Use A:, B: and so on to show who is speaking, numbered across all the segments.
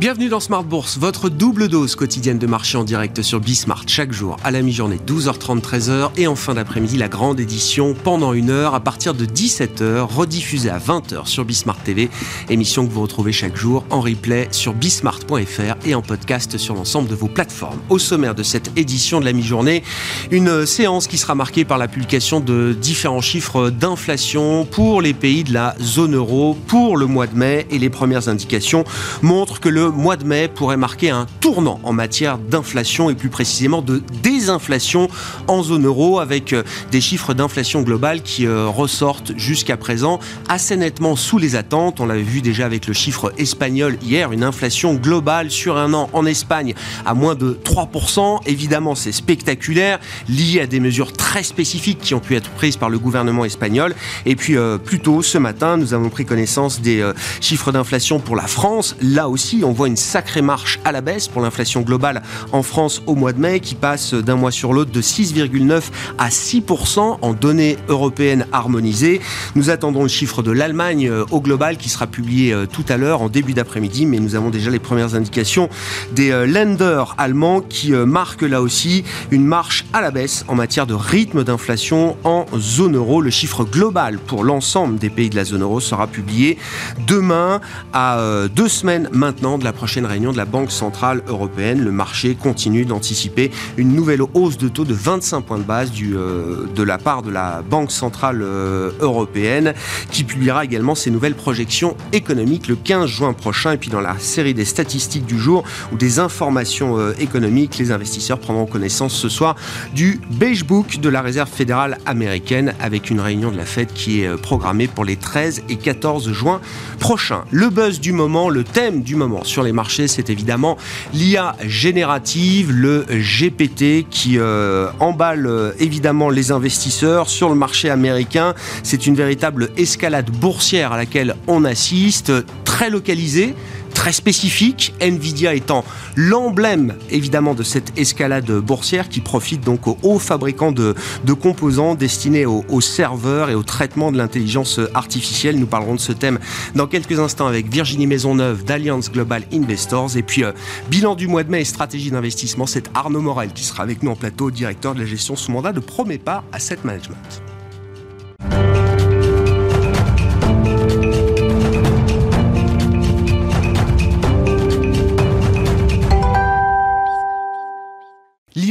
A: Bienvenue dans Smart Bourse, votre double dose quotidienne de marché en direct sur Bismart chaque jour à la mi-journée 12h30 13h et en fin d'après-midi la grande édition pendant une heure à partir de 17h rediffusée à 20h sur Bismart TV, émission que vous retrouvez chaque jour en replay sur bismart.fr et en podcast sur l'ensemble de vos plateformes. Au sommaire de cette édition de la mi-journée, une séance qui sera marquée par la publication de différents chiffres d'inflation pour les pays de la zone euro pour le mois de mai et les premières indications montrent que le mois de mai pourrait marquer un tournant en matière d'inflation et plus précisément de désinflation en zone euro avec euh, des chiffres d'inflation globale qui euh, ressortent jusqu'à présent assez nettement sous les attentes. On l'avait vu déjà avec le chiffre espagnol hier, une inflation globale sur un an en Espagne à moins de 3%. Évidemment, c'est spectaculaire, lié à des mesures très spécifiques qui ont pu être prises par le gouvernement espagnol. Et puis, euh, plus tôt ce matin, nous avons pris connaissance des chiffres d'inflation pour la France. Là aussi, on voit une sacrée marche à la baisse pour l'inflation globale en France au mois de mai, qui passe d'un mois sur l'autre de 6,9 à 6% en données européennes harmonisées. Nous attendons le chiffre de l'Allemagne euh, au global qui sera publié euh, tout à l'heure en début d'après-midi, mais nous avons déjà les premières indications des euh, lenders allemands qui marquent là aussi une marche à la baisse en matière de rythme d'inflation en zone euro. Le chiffre global pour l'ensemble des pays de la zone euro sera publié demain à deux semaines maintenant de la prochaine réunion de la Banque Centrale Européenne. Le marché continue d'anticiper une nouvelle hausse de taux de 25 points de base euh, de la part de la Banque Centrale euh, Européenne, qui publiera également ses nouvelles projections économiques le 15 juin prochain. Et puis dans la série des statistiques du jour ou des informations euh, économiques, les investisseurs prendront connaissance ce soir du Beige Book de la Réserve fédérale américaine avec une réunion de la Fed qui est programmée pour les 13 et 14 juin prochains. Le buzz du moment, le thème du moment sur les marchés, c'est évidemment l'IA générative, le GPT, qui euh, emballe euh, évidemment les investisseurs sur le marché américain. C'est une véritable escalade boursière à laquelle on assiste, très localisée très spécifique, Nvidia étant l'emblème évidemment de cette escalade boursière qui profite donc aux fabricants de, composants destinés aux, serveurs et au traitement de l'intelligence artificielle. Nous parlerons de ce thème dans quelques instants avec Virginie Maisonneuve d'Alliance Global Investors et puis euh, bilan du mois de mai et stratégie d'investissement, c'est Arnaud Morel qui sera avec nous en plateau, directeur de la gestion sous mandat de Promépa Asset Management.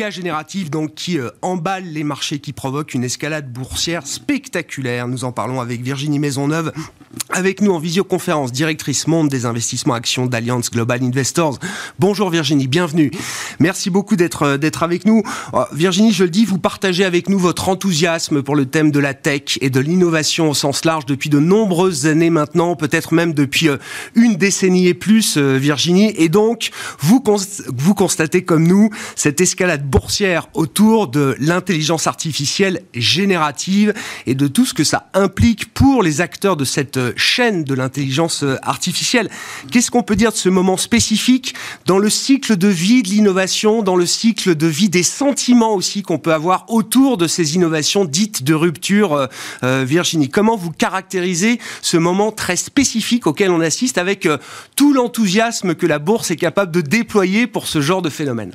A: Générative donc qui euh, emballe les marchés, qui provoque une escalade boursière spectaculaire. Nous en parlons avec Virginie Maisonneuve, avec nous en visioconférence, directrice monde des investissements actions d'Alliance Global Investors. Bonjour Virginie, bienvenue. Merci beaucoup d'être euh, avec nous. Oh, Virginie, je le dis, vous partagez avec nous votre enthousiasme pour le thème de la tech et de l'innovation au sens large depuis de nombreuses années maintenant, peut-être même depuis euh, une décennie et plus, Virginie. Et donc, vous, vous constatez comme nous cette escalade boursière autour de l'intelligence artificielle générative et de tout ce que ça implique pour les acteurs de cette chaîne de l'intelligence artificielle. Qu'est-ce qu'on peut dire de ce moment spécifique dans le cycle de vie de l'innovation, dans le cycle de vie des sentiments aussi qu'on peut avoir autour de ces innovations dites de rupture, euh, euh, Virginie? Comment vous caractérisez ce moment très spécifique auquel on assiste avec euh, tout l'enthousiasme que la bourse est capable de déployer pour ce genre de phénomène?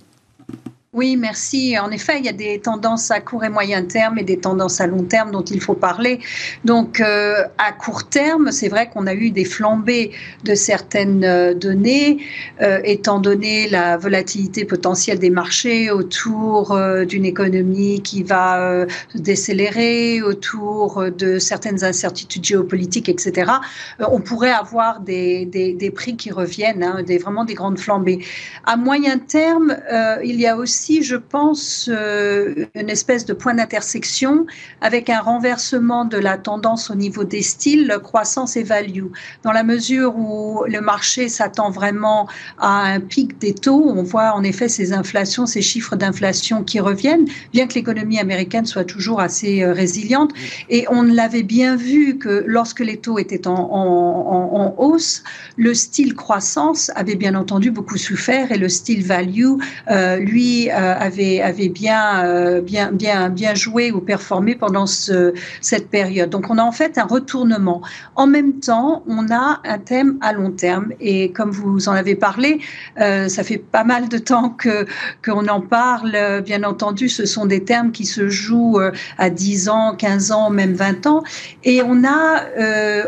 B: Oui, merci. En effet, il y a des tendances à court et moyen terme et des tendances à long terme dont il faut parler. Donc, euh, à court terme, c'est vrai qu'on a eu des flambées de certaines euh, données, euh, étant donné la volatilité potentielle des marchés autour d'une économie qui va décélérer, autour de certaines incertitudes géopolitiques, etc. on pourrait avoir des, des, prix qui reviennent, hein, vraiment des grandes flambées. À moyen terme, il y a aussi je pense, euh, une espèce de point d'intersection avec un renversement de la tendance au niveau des styles, croissance et value. Dans la mesure où le marché s'attend vraiment à un pic des taux, on voit en effet ces inflations, ces chiffres d'inflation qui reviennent, bien que l'économie américaine soit toujours assez euh, résiliente. Et on l'avait bien vu que lorsque les taux étaient en, en hausse, le style croissance avait bien entendu beaucoup souffert et le style value, euh, lui, avait, avait bien, bien, bien, bien joué ou performé pendant ce, cette période. Donc on a en fait un retournement. En même temps, on a un thème à long terme et comme vous en avez parlé, ça fait pas mal de temps que qu'on en parle. Bien entendu, ce sont des termes qui se jouent à 10 ans, 15 ans, même 20 ans. Et on a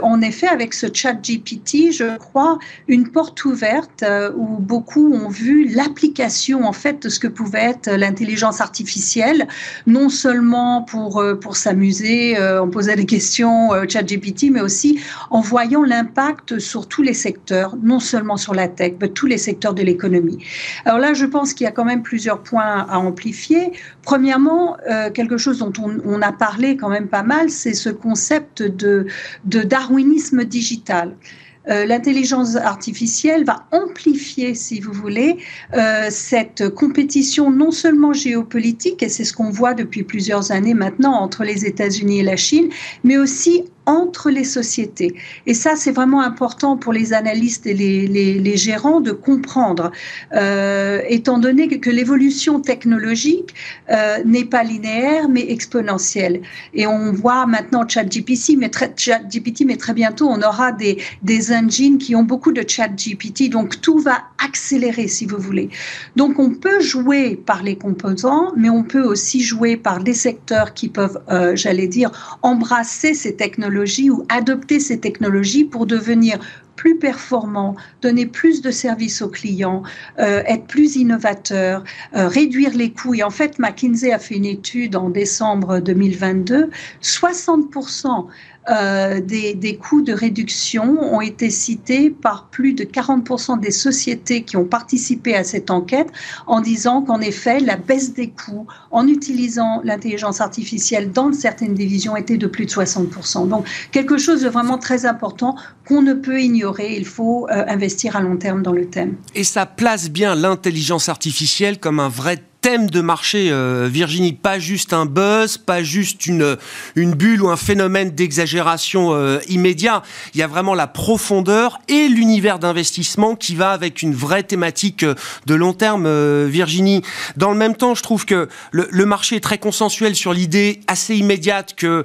B: en effet avec ce chat GPT, je crois, une porte ouverte euh, où beaucoup ont vu l'application en fait de ce que pouvait l'intelligence artificielle, non seulement pour, euh, pour s'amuser, euh, on posait des questions chat GPT, mais aussi en voyant l'impact sur tous les secteurs, non seulement sur la tech, mais tous les secteurs de l'économie. Alors là, je pense qu'il y a quand même plusieurs points à amplifier. Premièrement, quelque chose dont on, a parlé quand même pas mal, c'est ce concept de darwinisme digital. Euh, l'intelligence artificielle va amplifier, si vous voulez, euh, cette compétition non seulement géopolitique, et c'est ce qu'on voit depuis plusieurs années maintenant entre les États-Unis et la Chine, mais aussi entre les sociétés. Et ça, c'est vraiment important pour les analystes et les, gérants de comprendre, euh, étant donné que, l'évolution technologique euh, n'est pas linéaire, mais exponentielle. Et on voit maintenant ChatGPT, mais très, bientôt, on aura des, des engines qui ont beaucoup de ChatGPT. Donc, tout va accélérer, si vous voulez. Donc, on peut jouer par les composants, mais on peut aussi jouer par des secteurs qui peuvent, euh, j'allais dire, embrasser ces technologies ou adopter ces technologies pour devenir plus performants, donner plus de services aux clients, euh, être plus innovateurs, euh, réduire les coûts. Et en fait, McKinsey a fait une étude en décembre 2022, 60% euh, des, des, coûts de réduction ont été cités par plus de 40% des sociétés qui ont participé à cette enquête en disant qu'en effet, la baisse des coûts en utilisant l'intelligence artificielle dans certaines divisions était de plus de 60%. Donc, quelque chose de vraiment très important qu'on ne peut ignorer. Il faut euh, investir à long terme dans le thème.
A: Et ça place bien l'intelligence artificielle comme un vrai thème de marché, euh, Virginie, pas juste un buzz, pas juste une, bulle ou un phénomène d'exagération euh, immédiat. Il y a vraiment la profondeur et l'univers d'investissement qui va avec une vraie thématique euh, de long terme, Virginie. Dans le même temps, je trouve que le, le marché est très consensuel sur l'idée assez immédiate que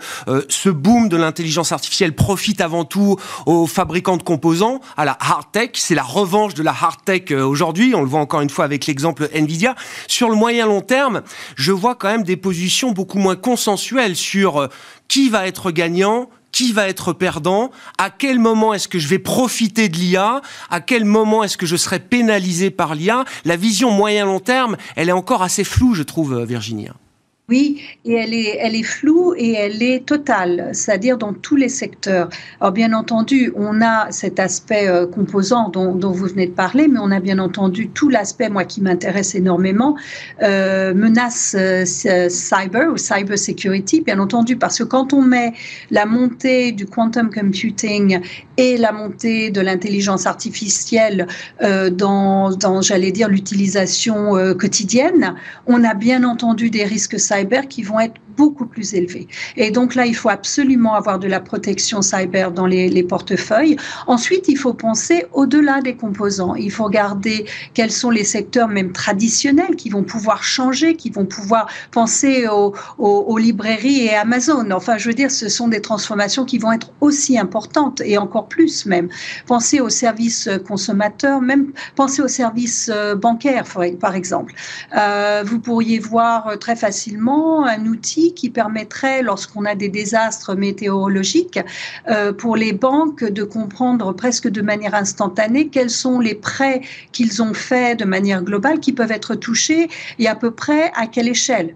A: ce boom de l'intelligence artificielle profite avant tout aux fabricants de composants, à la hard tech. C'est la revanche de la hard tech aujourd'hui. On le voit encore une fois avec l'exemple Nvidia. Sur le moyen moyen long terme, je vois quand même des positions beaucoup moins consensuelles sur euh, qui va être gagnant, qui va être perdant, à quel moment est-ce que je vais profiter de l'IA, à quel moment est-ce que je serai pénalisé par l'IA. La vision moyen long terme, elle est encore assez floue, je trouve, euh, Virginie.
B: Oui, et elle est, floue et elle est totale, c'est-à-dire dans tous les secteurs. Alors bien entendu, on a cet aspect euh, composant dont, vous venez de parler, mais on a bien entendu tout l'aspect, moi qui m'intéresse énormément, euh, menace euh, cyber ou cyber security, bien entendu, parce que quand on met la montée du quantum computing et la montée de l'intelligence artificielle dans, dans j'allais dire, l'utilisation quotidienne, on a bien entendu des risques cyber qui vont être beaucoup plus élevés. Et donc là, il faut absolument avoir de la protection cyber dans les, portefeuilles. Ensuite, il faut penser au-delà des composants. Il faut regarder quels sont les secteurs même traditionnels qui vont pouvoir changer, qui vont pouvoir penser aux, librairies et Amazon. Enfin, je veux dire, ce sont des transformations qui vont être aussi importantes et encore plus même. Penser aux services consommateurs, même penser aux services euh, bancaires, par exemple. Euh, vous pourriez voir très facilement un outil qui permettrait, lorsqu'on a des désastres météorologiques, euh, pour les banques de comprendre presque de manière instantanée quels sont les prêts qu'ils ont faits de manière globale qui peuvent être touchés et à peu près à quelle échelle.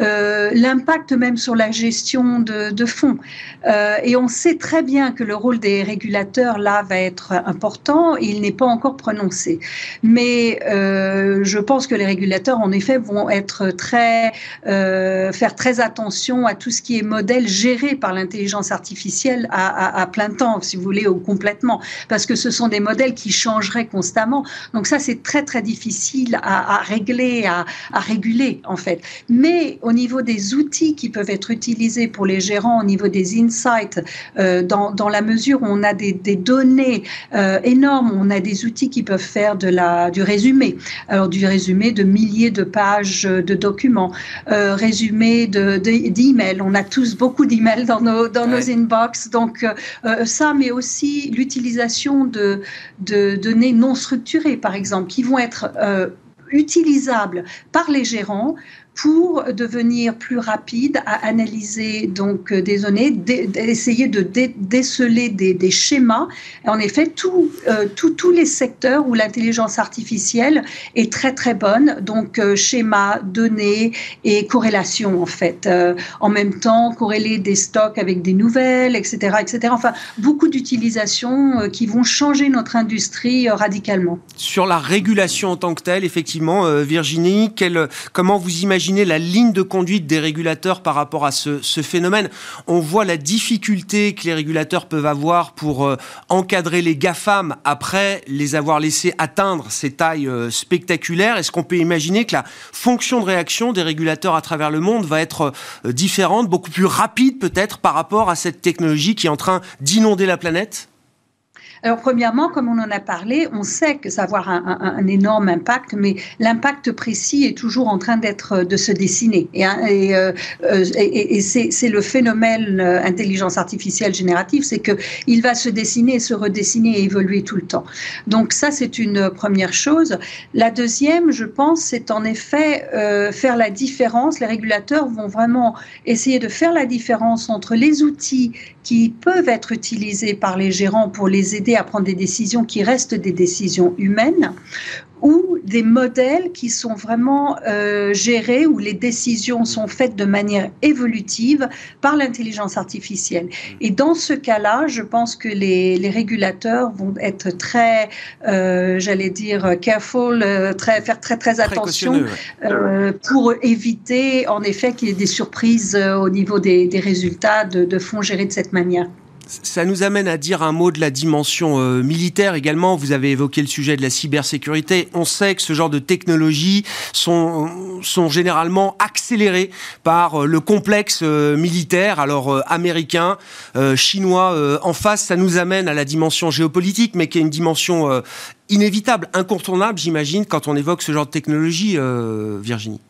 B: Euh, l'impact même sur la gestion de, fonds. Euh, et on sait très bien que le rôle des régulateurs là va être important. Il n'est pas encore prononcé. Mais je pense que les régulateurs, en effet, vont être très, faire très attention à tout ce qui est modèle géré par l'intelligence artificielle à, plein temps, si vous voulez, ou complètement, parce que ce sont des modèles qui changeraient constamment. Donc ça, c'est très très difficile à, régler, à, réguler en fait. Mais au niveau des outils qui peuvent être utilisés pour les gérants, au niveau des insights, euh, dans, la mesure où on a des, données euh, énormes, on a des outils qui peuvent faire de la, du résumé. Alors du résumé de milliers de pages de documents, euh, résumé d'emails. De, on a tous beaucoup d'emails dans nos, dans nos inbox. Donc euh, euh, ça, mais aussi l'utilisation de, de données non structurées, par exemple, qui vont être utilisables par les gérants pour devenir plus rapide à analyser donc euh, des données, d'essayer de déceler des, schémas. en effet, euh, tous les secteurs où l'intelligence artificielle est très très bonne, donc euh, schéma, données et corrélation en fait. en même temps, corréler des stocks avec des nouvelles, etc., etc. Enfin, beaucoup d'utilisations qui vont changer notre industrie radicalement.
A: Sur la régulation en tant que telle, effectivement, Virginie, comment vous imaginez Imaginez la ligne de conduite des régulateurs par rapport à ce, phénomène. On voit la difficulté que les régulateurs peuvent avoir pour euh, encadrer les GAFAM après les avoir laissés atteindre ces tailles euh, spectaculaires. Est-ce qu'on peut imaginer que la fonction de réaction des régulateurs à travers le monde va être euh, différente, beaucoup plus rapide peut-être par rapport à cette technologie qui est en train d'inonder la planète?
B: Alors, premièrement, comme on en a parlé, on sait que ça va avoir un, énorme impact, mais l'impact précis est toujours en train d'être euh, de se dessiner. Et, hein, euh, euh, c'est le phénomène intelligence artificielle générative, c'est que il va se dessiner, se redessiner et évoluer tout le temps. Donc ça, c'est une première chose. La deuxième, je pense, c'est en effet faire la différence. Les régulateurs vont vraiment essayer de faire la différence entre les outils qui peuvent être utilisés par les gérants pour les aider à prendre des décisions qui restent des décisions humaines ou des modèles qui sont vraiment euh, gérés, où les décisions sont faites de manière évolutive par l'intelligence artificielle. Et dans ce cas-là, je pense que les, régulateurs vont être très, euh, j'allais dire, careful, euh, très, faire très très attention pour éviter en effet qu'il y ait des surprises au niveau des, résultats de, de fonds gérés de cette manière.
A: Ça nous amène à dire un mot de la dimension euh, militaire également. Vous avez évoqué le sujet de la cybersécurité. On sait que ce genre de technologies sont, sont généralement accélérées par euh, le complexe euh, militaire, alors américain, chinois en face. Ça nous amène à la dimension géopolitique, mais qui est une dimension inévitable, incontournable, j'imagine, quand on évoque ce genre de technologie, Virginie.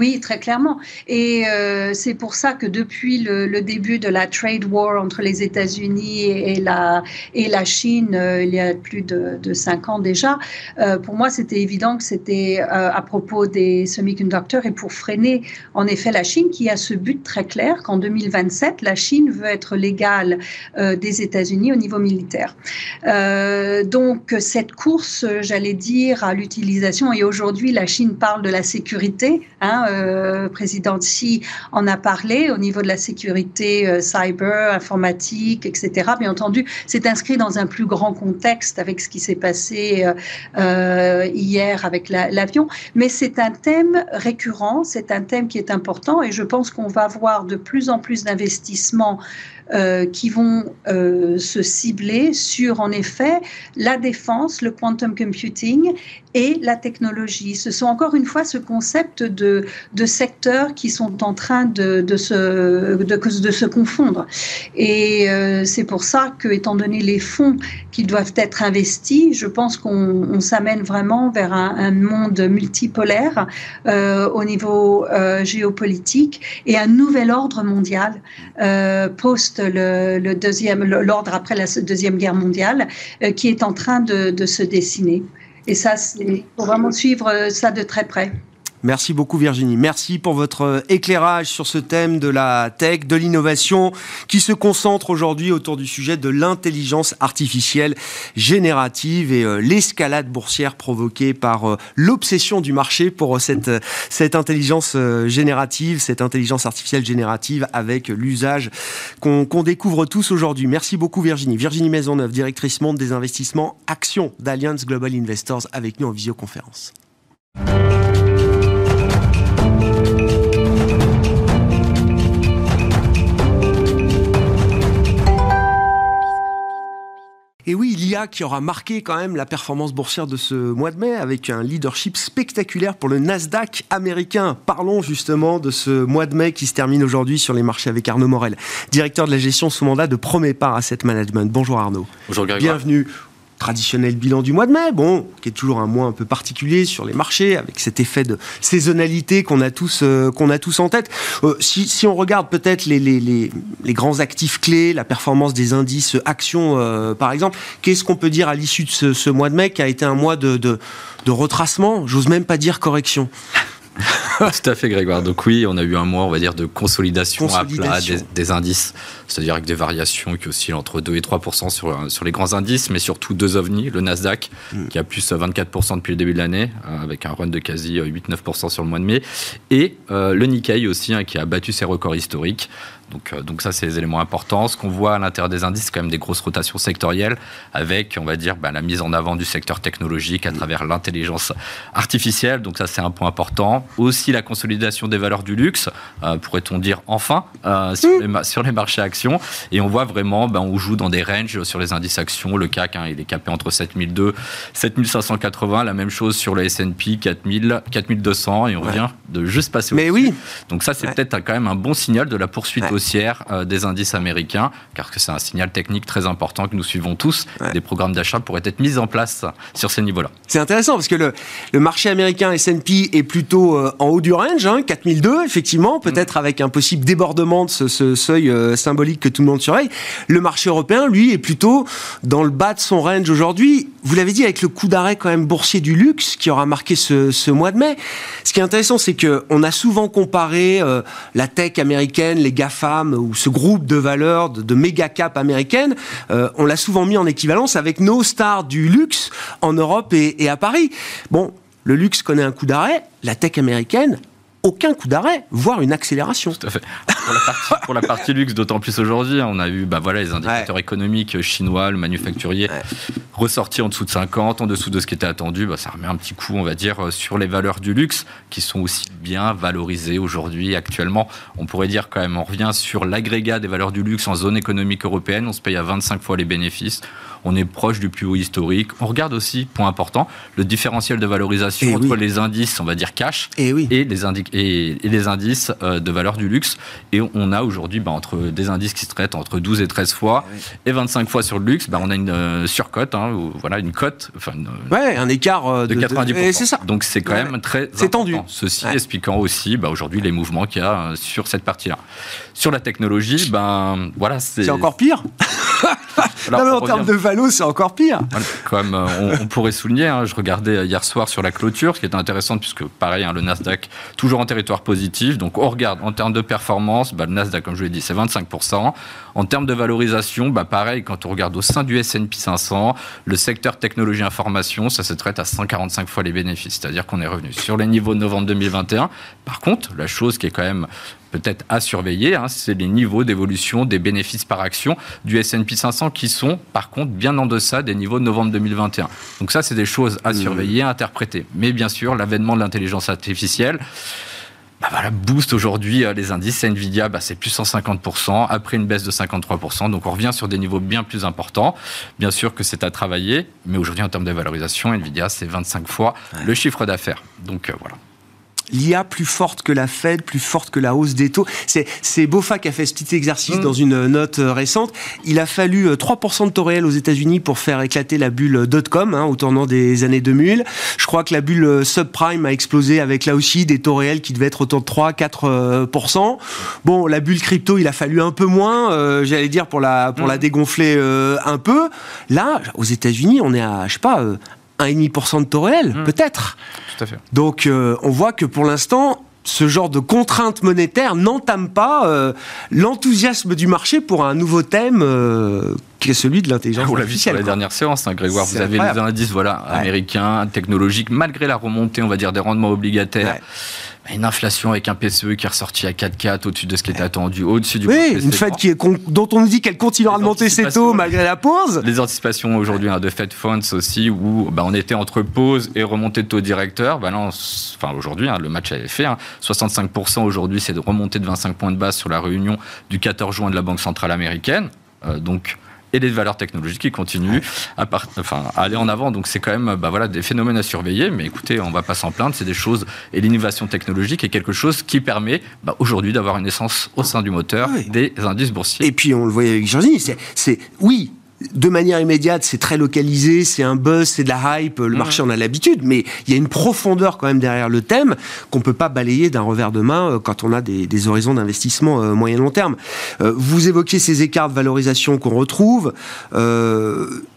B: Oui, très clairement. Et euh, c'est pour ça que depuis le, début de la trade war entre les États-Unis et, la, et la Chine, euh, il y a plus de, cinq ans déjà, euh, pour moi, c'était évident que c'était à propos des semi-conducteurs et pour freiner, en effet, la Chine qui a ce but très clair qu'en 2027, la Chine veut être légale des États-Unis au niveau militaire. donc, cette course, j'allais dire, à l'utilisation, et aujourd'hui, la Chine parle de la sécurité. Hein, euh, président Xi en a parlé au niveau de la sécurité euh, cyber, informatique, etc. Bien entendu, c'est inscrit dans un plus grand contexte avec ce qui s'est passé euh, hier avec l'avion. Mais c'est un thème récurrent, c'est un thème qui est important et je pense qu'on va voir de plus en plus d'investissements euh, qui vont euh, se cibler sur, en effet, la défense, le quantum computing et la technologie. Ce sont encore une fois ce concept de, de secteurs qui sont en train de, de, se, de, se confondre. Et euh, c'est pour ça que, étant donné les fonds qui doivent être investis, je pense qu'on s'amène vraiment vers un monde multipolaire au niveau géopolitique et un nouvel ordre mondial post le, deuxième, l'ordre après la deuxième guerre mondiale, euh, qui est en train de, de se dessiner. Et ça, il faut vraiment suivre ça de très près.
A: Merci beaucoup Virginie. Merci pour votre euh, éclairage sur ce thème de la tech, de l'innovation, qui se concentre aujourd'hui autour du sujet de l'intelligence artificielle générative et euh, l'escalade boursière provoquée par euh, l'obsession du marché pour cette, intelligence générative, cette intelligence artificielle générative avec l'usage qu'on découvre tous aujourd'hui. Merci beaucoup Virginie. Virginie Maisonneuve, directrice monde des investissements Action d'Alliance Global Investors avec nous en visioconférence. Et oui, l'IA qui aura marqué quand même la performance boursière de ce mois de mai avec un leadership spectaculaire pour le Nasdaq américain. Parlons justement de ce mois de mai qui se termine aujourd'hui sur les marchés avec Arnaud Morel, directeur de la gestion sous mandat de Premier Part Asset Management. Bonjour Arnaud.
C: Bonjour Grégoire.
A: Bienvenue traditionnel bilan du mois de mai, bon, qui est toujours un mois un peu particulier sur les marchés, avec cet effet de saisonnalité qu'on a tous, euh, qu'on a tous en tête. Euh, si, si, on regarde peut-être les, les, les, les, grands actifs clés, la performance des indices actions, euh, par exemple, qu'est-ce qu'on peut dire à l'issue de ce, ce, mois de mai qui a été un mois de, de, de retracement, j'ose même pas dire correction
C: Tout à fait, Grégoire. Donc oui, on a eu un mois, on va dire, de consolidation, consolidation. à plat des, des indices, c'est-à-dire avec des variations qui oscillent entre 2 et 3 sur, sur les grands indices, mais surtout deux ovnis, le Nasdaq, mm. qui a plus 24% depuis le début de l'année, euh, avec un run de quasi 8-9 sur le mois de mai, et euh, le Nikkei aussi, hein, qui a battu ses records historiques. Donc, euh, donc ça, c'est les éléments importants. Ce qu'on voit à l'intérieur des indices, c'est quand même des grosses rotations sectorielles, avec, on va dire, ben, la mise en avant du secteur technologique à travers l'intelligence artificielle. Donc ça, c'est un point important. Aussi la consolidation des valeurs du luxe, euh, pourrait-on dire enfin, euh, sur, les, sur, les, marchés actions. Et on voit vraiment, ben, on joue dans des ranges sur les indices actions. Le CAC, hein, il est capé entre 7002, 7580. La même chose sur le S&P, 4000, 4200. Et on ouais. vient de juste passer
A: Mais oui.
C: Donc ça, c'est ouais. peut-être quand même un bon signal de la poursuite ouais haussière euh, des indices américains, car c'est un signal technique très important que nous suivons tous. Ouais. Des programmes d'achat pourraient être mis en place sur ces niveaux-là.
A: C'est intéressant parce que le, le marché américain S&P est plutôt euh, en haut du range, hein, 4002 effectivement, peut-être mmh. avec un possible débordement de ce, ce seuil euh, symbolique que tout le monde surveille. Le marché européen, lui, est plutôt dans le bas de son range aujourd'hui. Vous l'avez dit avec le coup d'arrêt quand même boursier du luxe qui aura marqué ce, ce mois de mai. Ce qui est intéressant, c'est que on a souvent comparé euh, la tech américaine, les GAFA ou ce groupe de valeurs de, méga cap américaines, euh, on l'a souvent mis en équivalence avec nos stars du luxe en Europe et, et à Paris. Bon, le luxe connaît un coup d'arrêt, la tech américaine aucun coup d'arrêt, voire une accélération.
C: Tout à fait. Pour la partie, pour la partie luxe, d'autant plus aujourd'hui, on a eu bah, voilà, les indicateurs ouais. économiques chinois, le manufacturier, ouais. ressorti en dessous de 50, en dessous de ce qui était attendu. Bah, ça remet un petit coup, on va dire, sur les valeurs du luxe, qui sont aussi bien valorisées aujourd'hui, actuellement. On pourrait dire quand même, on revient sur l'agrégat des valeurs du luxe en zone économique européenne, on se paye à 25 fois les bénéfices on est proche du plus haut historique. On regarde aussi, point important, le différentiel de valorisation et entre oui. les indices, on va dire cash,
A: et, oui.
C: et, les, et, et, les indices euh, de valeur du luxe. Et on a aujourd'hui, bah, entre des indices qui se traitent entre 12 et 13 fois, et, oui. et 25 fois sur le luxe, bah, on a une euh, surcote, hein, ou, voilà, une cote, enfin, une,
A: ouais, un écart euh,
C: de, de 90%.
A: C'est ça.
C: Donc c'est quand ouais. même très
A: C'est tendu.
C: Ceci ouais. expliquant aussi bah, aujourd'hui les mouvements qu'il y a euh, sur cette partie-là. Sur la technologie, ben voilà.
A: C'est encore pire. Alors, non, mais en termes de valo, c'est encore pire.
C: Comme euh, on, on, pourrait souligner, hein, je regardais hier soir sur la clôture, ce qui est intéressant, puisque pareil, hein, le Nasdaq, toujours en territoire positif. Donc on regarde en termes de performance, bah, le Nasdaq, comme je l'ai dit, c'est 25%. En termes de valorisation, bah, pareil, quand on regarde au sein du S&P 500, le secteur technologie information, ça se traite à 145 fois les bénéfices. C'est-à-dire qu'on est revenu sur les niveaux de novembre 2021. Par contre, la chose qui est quand même peut-être à surveiller, hein, c'est les niveaux d'évolution des bénéfices par action du S&P 500 qui sont par contre bien en deçà des niveaux de novembre 2021. Donc ça, c'est des choses à surveiller, à interpréter. Mais bien sûr, l'avènement de l'intelligence artificielle, bah voilà, booste aujourd'hui euh, les indices. Nvidia, bah c'est plus 150%, après une baisse de 53%. Donc on revient sur des niveaux bien plus importants. Bien sûr que c'est à travailler, mais aujourd'hui en termes de valorisation, Nvidia, c'est 25 fois ouais. le chiffre d'affaires. Donc euh, voilà
A: l'IA plus forte que la Fed, plus forte que la hausse des taux. C'est Bofa qui a fait ce petit exercice mmh. dans une note euh, récente. Il a fallu 3% euh, de taux réel aux États-Unis pour faire éclater la bulle dot-com hein, au tournant des années 2000. Je crois que la bulle euh, subprime a explosé avec là aussi des taux réels qui devaient être autour de 3-4%. Bon, la bulle crypto, il a fallu un peu moins, euh, j'allais dire, pour la, pour mmh. la dégonfler euh, un peu. Là, aux États-Unis, on est à, je sais pas, 1,5% de taux réel, mmh. peut-être.
C: Tout à fait.
A: Donc, euh, on voit que pour l'instant, ce genre de contrainte monétaire n'entame pas euh, l'enthousiasme du marché pour un nouveau thème euh, qui est celui de l'intelligence
C: artificielle. On l'a dernière séance, hein, Grégoire. Vous avez incroyable. les indices voilà, ouais. américains, technologiques, malgré la remontée, on va dire, des rendements obligataires. Ouais une inflation avec un PCE qui est ressorti à 4,4 au-dessus de ce qui était attendu, au-dessus du
A: Oui, une Fed qui est dont on nous dit qu'elle continuera de monter ses taux malgré la pause.
C: Les anticipations aujourd'hui hein, de Fed Funds aussi, où bah, on était entre pause et remontée de taux directeur. Bah, non, enfin, aujourd'hui, hein, le match avait fait. Hein, 65% aujourd'hui, c'est de remonter de 25 points de base sur la réunion du 14 juin de la Banque Centrale Américaine. Euh, donc, et les valeurs technologiques qui continuent à, enfin, à aller en avant. Donc c'est quand même bah, voilà, des phénomènes à surveiller, mais écoutez, on ne va pas s'en plaindre, c'est des choses, et l'innovation technologique est quelque chose qui permet bah, aujourd'hui d'avoir une essence au sein du moteur des indices boursiers.
A: Et puis on le voyait avec Virginie, c'est oui, de manière immédiate, c'est très localisé, c'est un buzz, c'est de la hype, le marché en a l'habitude, mais il y a une profondeur quand même derrière le thème qu'on peut pas balayer d'un revers de main euh, quand on a des, horizons d'investissement euh, moyen long terme. Euh, vous évoquez ces écarts de valorisation qu'on retrouve.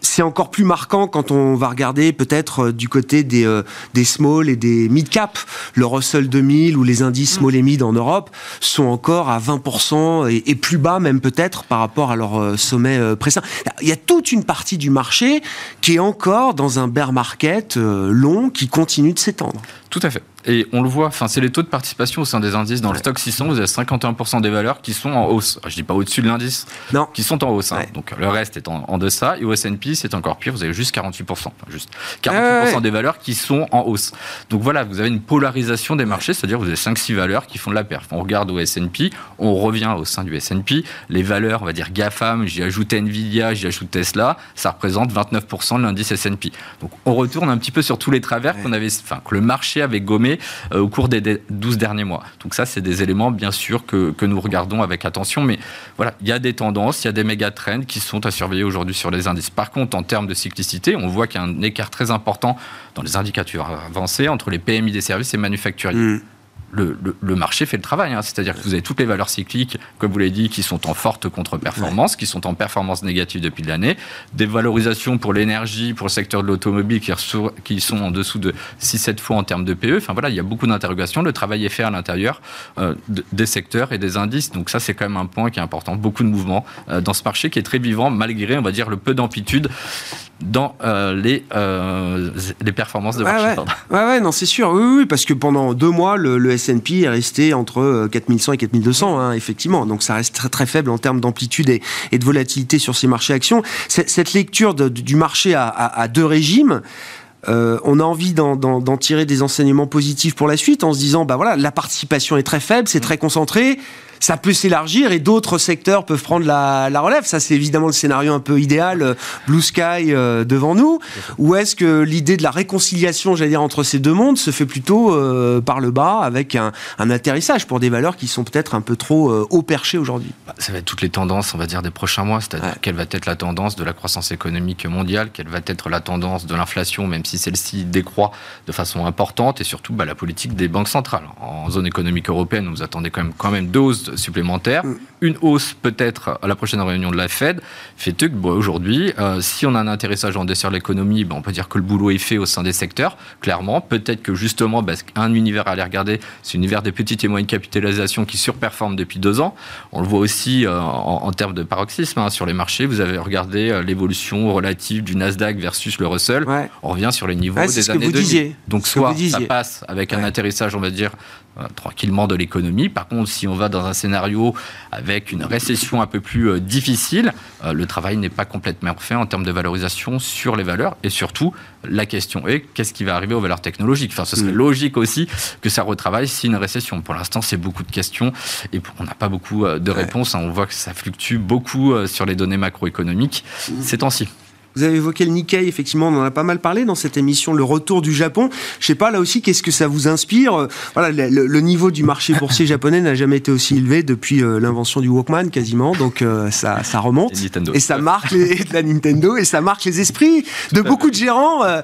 A: c'est encore plus marquant quand on va regarder peut-être du côté des, des small et des mid cap. Le Russell 2000 ou les indices small et mid en Europe sont encore à 20% et, et plus bas même peut-être par rapport à leur sommet précédent. Il y a toute une partie du marché qui est encore dans un bear market euh, long qui continue de s'étendre.
C: Tout à fait. Et on le voit, enfin, c'est les taux de participation au sein des indices. Dans le stock 600, vous avez 51% des valeurs qui sont en hausse. Je dis pas au-dessus de l'indice, non. qui sont en hausse. Hein. Donc le reste est en, deçà. Et au S&P, c'est encore pire. Vous avez juste 48%. Enfin, juste 48% des valeurs qui sont en hausse. Donc voilà, vous avez une polarisation des marchés, c'est-à-dire vous avez 5-6 valeurs qui font de la perf. On regarde au S&P, on revient au sein du S&P. Les valeurs, on va dire GAFAM, j'y ajoute Nvidia, j'y ajoute Tesla, ça représente 29% de l'indice S&P. Donc on retourne un petit peu sur tous les travers qu'on avait, enfin, que le marché avait gommé euh, au cours des 12 derniers mois. Donc ça, c'est des éléments, bien sûr, que, que, nous regardons avec attention. Mais voilà, il y a des tendances, il y a des méga trends qui sont à surveiller aujourd'hui sur les indices. Par contre, en termes de cyclicité, on voit qu'il y a un écart très important dans les indicateurs avancés entre les PMI des services et manufacturiers. Mmh le, marché fait le travail. Hein. C'est-à-dire que vous avez toutes les valeurs cycliques, comme vous l'avez dit, qui sont en forte contre-performance, qui sont en performance négative depuis l'année. Des valorisations pour l'énergie, pour le secteur de l'automobile, qui, qui, sont en dessous de 6-7 fois en termes de PE. Enfin voilà, il y a beaucoup d'interrogations. Le travail est fait à l'intérieur euh, des secteurs et des indices. Donc ça, c'est quand même un point qui est important. Beaucoup de mouvements euh, dans ce marché qui est très vivant, malgré, on va dire, le peu d'amplitude dans euh, les, les performances de marché.
A: Ouais, ouais. non, c'est sûr. Oui, oui, parce que pendant deux mois, le, le S&P est resté entre 4100 euh, et 4200, hein, effectivement. Donc ça reste très très faible en termes d'amplitude et, de volatilité sur ces marchés actions. Cette lecture du marché à, deux régimes, euh, on a envie d'en tirer des enseignements positifs pour la suite en se disant, bah voilà, la participation est très faible, c'est très concentré ça peut s'élargir et d'autres secteurs peuvent prendre la, relève. Ça, c'est évidemment le scénario un peu idéal, euh, Blue Sky euh, devant nous. Ou est-ce que l'idée de la réconciliation, j'allais dire, entre ces deux mondes se fait plutôt euh, par le bas avec un, atterrissage pour des valeurs qui sont peut-être un peu trop haut perchées aujourd'hui?
C: Bah, Ça va être toutes les tendances, on va dire, des prochains mois. C'est-à-dire quelle va être la tendance de la croissance économique mondiale, quelle va être la tendance de l'inflation, même si celle-ci décroît de façon importante, et surtout bah, la politique des banques centrales. En zone économique européenne, vous attendez quand même, quand même deux supplémentaire. Mm. Une hausse peut-être à la prochaine réunion de la Fed fait que aujourd'hui, euh, si on a un intéressage en dessert l'économie, ben, on peut dire que le boulot est fait au sein des secteurs, clairement. Peut-être que justement, ben, un univers à aller regarder, c'est l'univers des petites et moyennes capitalisations qui surperforment depuis deux ans. On le voit aussi euh, en, termes de paroxysme hein, sur les marchés. Vous avez regardé euh, l'évolution relative du Nasdaq versus le Russell. On revient sur les niveaux des années 2000. Donc soit ça passe avec un atterrissage, on va dire, tranquillement de l'économie. Par contre, si on va dans un scénario avec une récession un peu plus euh, difficile, euh, le travail n'est pas complètement fait en termes de valorisation sur les valeurs. Et surtout, la question est qu'est-ce qui va arriver aux valeurs technologiques? Enfin, ce serait mm. logique aussi que ça retravaille si une récession. Pour l'instant, c'est beaucoup de questions et on n'a pas beaucoup euh, de réponses. On voit que ça fluctue beaucoup sur les données macroéconomiques mm. ces temps-ci.
A: Vous avez évoqué le Nikkei, effectivement, on en a pas mal parlé dans cette émission, le retour du Japon. Je sais pas, là aussi, qu'est-ce que ça vous inspire? Voilà, le, niveau du marché boursier japonais n'a jamais été aussi élevé depuis euh, l'invention du Walkman, quasiment. Donc euh, ça, ça remonte et ça marque les, la Nintendo et ça marque les esprits de beaucoup de gérants euh,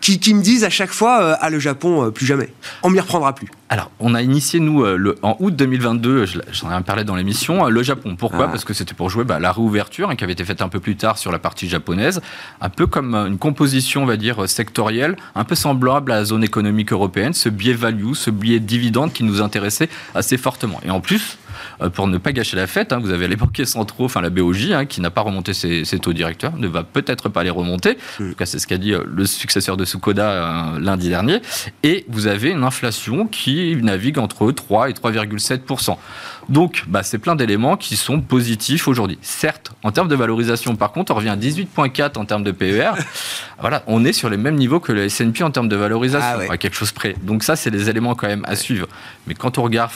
A: qui, qui, me disent à chaque fois, ah le Japon, plus jamais. On m'y reprendra plus.
C: Alors, on a initié, nous, le, en août 2022, j'en ai parlé dans l'émission, le Japon. Pourquoi ah. Parce que c'était pour jouer bah, la réouverture, hein, qui avait été faite un peu plus tard sur la partie japonaise un peu comme une composition, on va dire, sectorielle, un peu semblable à la zone économique européenne, ce biais value, ce biais dividende qui nous intéressait assez fortement. Et en plus, euh, pour ne pas gâcher la fête, hein, vous avez les banquiers centraux, enfin la BOJ, hein, qui n'a pas remonté ses, taux directeurs, ne va peut-être pas les remonter. En tout cas, c'est ce qu'a dit euh, le successeur de Sukoda euh, lundi dernier. Et vous avez une inflation qui navigue entre 3 et 3,7% Donc, bah, c'est plein d'éléments qui sont positifs aujourd'hui. Certes, en termes de valorisation, par contre, on revient à 18,4 en termes de PER. voilà, on est sur les mêmes niveaux que le S&P en termes de valorisation, ah à quelque chose près. Donc ça, c'est des éléments quand même à suivre. Mais quand on regarde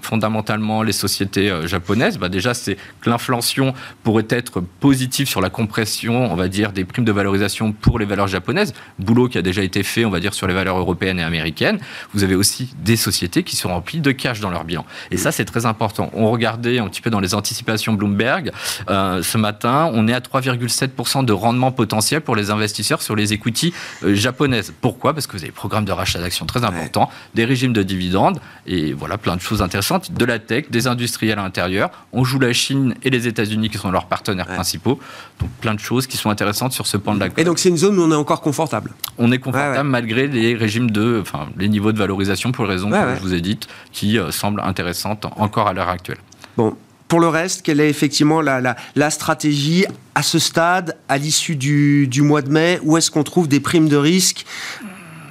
C: fondamentalement les sociétés euh, japonaises, bah, déjà, c'est que l'inflation pourrait être positive sur la compression, on va dire, des primes de valorisation pour les valeurs japonaises. Boulot qui a déjà été fait, on va dire, sur les valeurs européennes et américaines. Vous avez aussi des sociétés qui sont remplies de cash dans leur bilan. Et ça, c'est très important. On regardait un petit peu dans les anticipations Bloomberg. Euh, ce matin, on est à 3,7% de rendement potentiel pour les investisseurs sur les equities euh, japonaises. Pourquoi? Parce que vous avez des programmes de rachat d'actions très importants, des régimes de dividendes et voilà plein de choses intéressantes. De la tech, des industriels à l'intérieur. On joue la Chine et les États-Unis qui sont leurs partenaires principaux. Donc plein de choses qui sont intéressantes sur ce point de la
A: Et donc c'est une zone où on est encore confortable.
C: On est confortable malgré les régimes de, enfin les niveaux de valorisation pour les raisons que je vous ai dites, qui euh, semblent intéressantes encore à l'heure actuelle.
A: Bon, pour le reste, quelle est effectivement la, la, stratégie à ce stade, à l'issue du, du, mois de mai Où est-ce qu'on trouve des primes de risque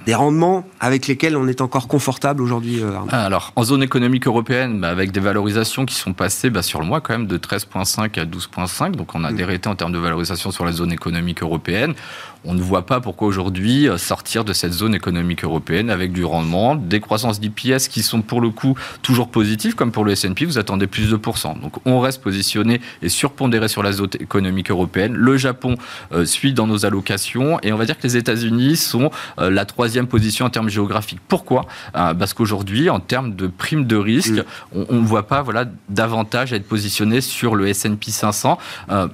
A: des rendements avec lesquels on est encore confortable aujourd'hui euh,
C: Alors, en zone économique européenne, bah, avec des valorisations qui sont passées bah, sur le mois quand même de 13,5 à 12,5, donc on a mmh. des en termes de valorisation sur la zone économique européenne on ne voit pas pourquoi aujourd'hui euh, sortir de cette zone économique européenne avec du rendement, des croissances d'IPS qui sont pour le coup toujours positives, comme pour le S&P, vous attendez plus de pourcents. Donc on reste positionné et surpondéré sur la zone économique européenne. Le Japon euh, suit dans nos allocations et on va dire que les États-Unis sont euh, la troisième position en termes géographiques. Pourquoi? Parce qu'aujourd'hui, en termes de primes de risque, on ne voit pas voilà, davantage à être positionné sur le S&P 500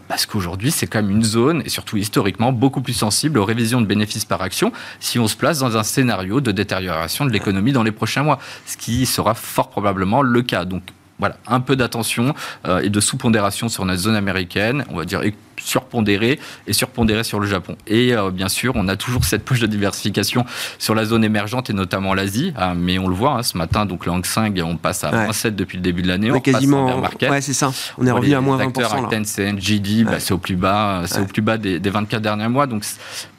C: parce qu'aujourd'hui, c'est quand même une zone, et surtout historiquement, beaucoup plus sensible aux révisions de bénéfices par action si on se place dans un scénario de détérioration de l'économie dans les prochains mois, ce qui sera fort probablement le cas. Donc voilà, un peu d'attention euh, et de sous-pondération sur notre zone américaine, on va dire surpondéré et surpondéré sur le Japon. Et euh, bien sûr, on a toujours cette poche de diversification sur la zone émergente et notamment l'Asie. Ah, mais on le voit hein, ce matin, donc le Hang Seng, on passe à moins 7 depuis le début de l'année.
A: On, quasiment. Ouais, c'est ça. On est revenu à moins 20%. Acteurs,
C: NGD, bah, c'est au plus bas, c'est au plus bas des, 24 derniers mois. Donc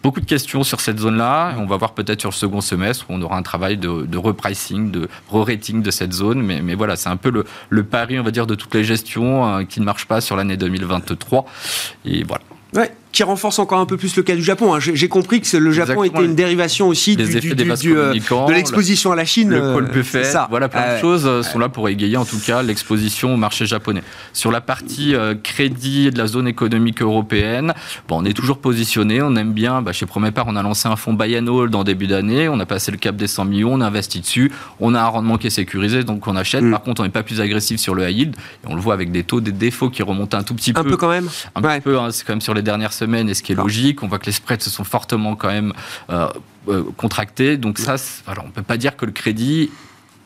C: beaucoup de questions sur cette zone-là. On va voir peut-être sur le second semestre où on aura un travail de, repricing, de re-rating de cette zone. Mais, mais voilà, c'est un peu le, le, pari, on va dire, de toutes les gestions euh, qui ne marchent pas sur l'année 2023. Et voilà.
A: Ouais qui renforce encore un peu plus le cas du Japon. Hein. J'ai compris que le Japon était une dérivation aussi du, euh, de l'exposition à la Chine.
C: Le call buffet, ça. voilà, plein de choses euh, sont là pour égayer en tout cas l'exposition au marché japonais. Sur la partie euh, crédit de la zone économique européenne, bon, on est toujours positionné, on aime bien. Bah, chez Promépar, on a lancé un fonds buy and hold en début d'année, on a passé le cap des 100 millions, on a investi dessus, on a un rendement qui est sécurisé, donc on achète. Mm. Par contre, on n'est pas plus agressif sur le high yield, et on le voit avec des taux, des défauts qui remontent un tout petit peu.
A: Un peu quand même.
C: Un peu, hein, c'est quand même sur les dernières semaines et ce qui est logique. On voit que les spreads se sont fortement quand même euh, euh, contractés. Donc ça, voilà, on ne peut pas dire que le crédit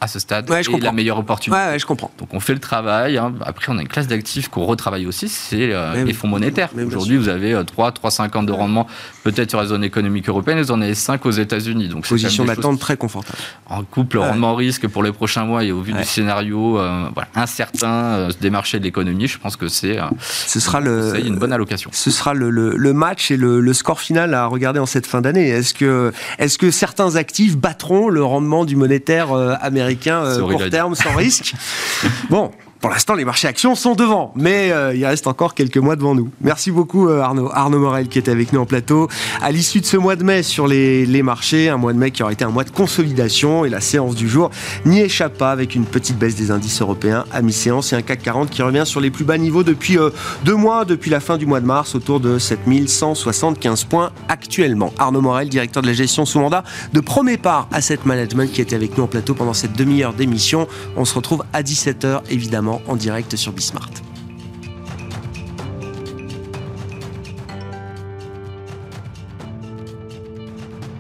C: à ce stade
A: ouais, je
C: la meilleure opportunité.
A: Ouais, je comprends.
C: Donc on fait le travail. Hein. Après, on a une classe d'actifs qu'on retravaille aussi, c'est euh, les fonds monétaires. Aujourd'hui, vous avez 3, 3, 5 ans de rendement peut-être sur la zone économique européenne, vous en avez 5 aux États-Unis.
A: Donc Position d'attente très confortable.
C: En couple, rendement-risque pour les prochains mois et au vu du scénario euh, voilà, incertain euh, des marchés de l'économie, je pense que c'est
A: ce sera le,
C: une bonne allocation.
A: Ce sera le, le, match et le, le, score final à regarder en cette fin d'année. Est-ce que, est que certains actifs battront le rendement du monétaire américain? Américain euh, court terme sans risque. bon, pour l'instant, les marchés actions sont devant, mais euh, il reste encore quelques mois devant nous. Merci beaucoup euh, Arnaud. Arnaud Morel qui était avec nous en plateau. À l'issue de ce mois de mai sur les, marchés, un mois de mai qui aurait été un mois de consolidation et la séance du jour n'y échappe pas avec une petite baisse des indices européens à mi-séance et un CAC 40 qui revient sur les plus bas niveaux depuis euh, deux mois, depuis la fin du mois de mars, autour de 7175 points actuellement. Arnaud Morel, directeur de la gestion sous mandat de Premier Part Asset Management qui était avec nous en plateau pendant cette demi-heure d'émission. On se retrouve à 17h évidemment en direct sur Bismart.